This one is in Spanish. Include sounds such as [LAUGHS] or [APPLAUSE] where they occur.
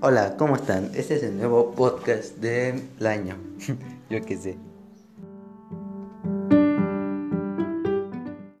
Hola, ¿cómo están? Este es el nuevo podcast del año. [LAUGHS] Yo qué sé.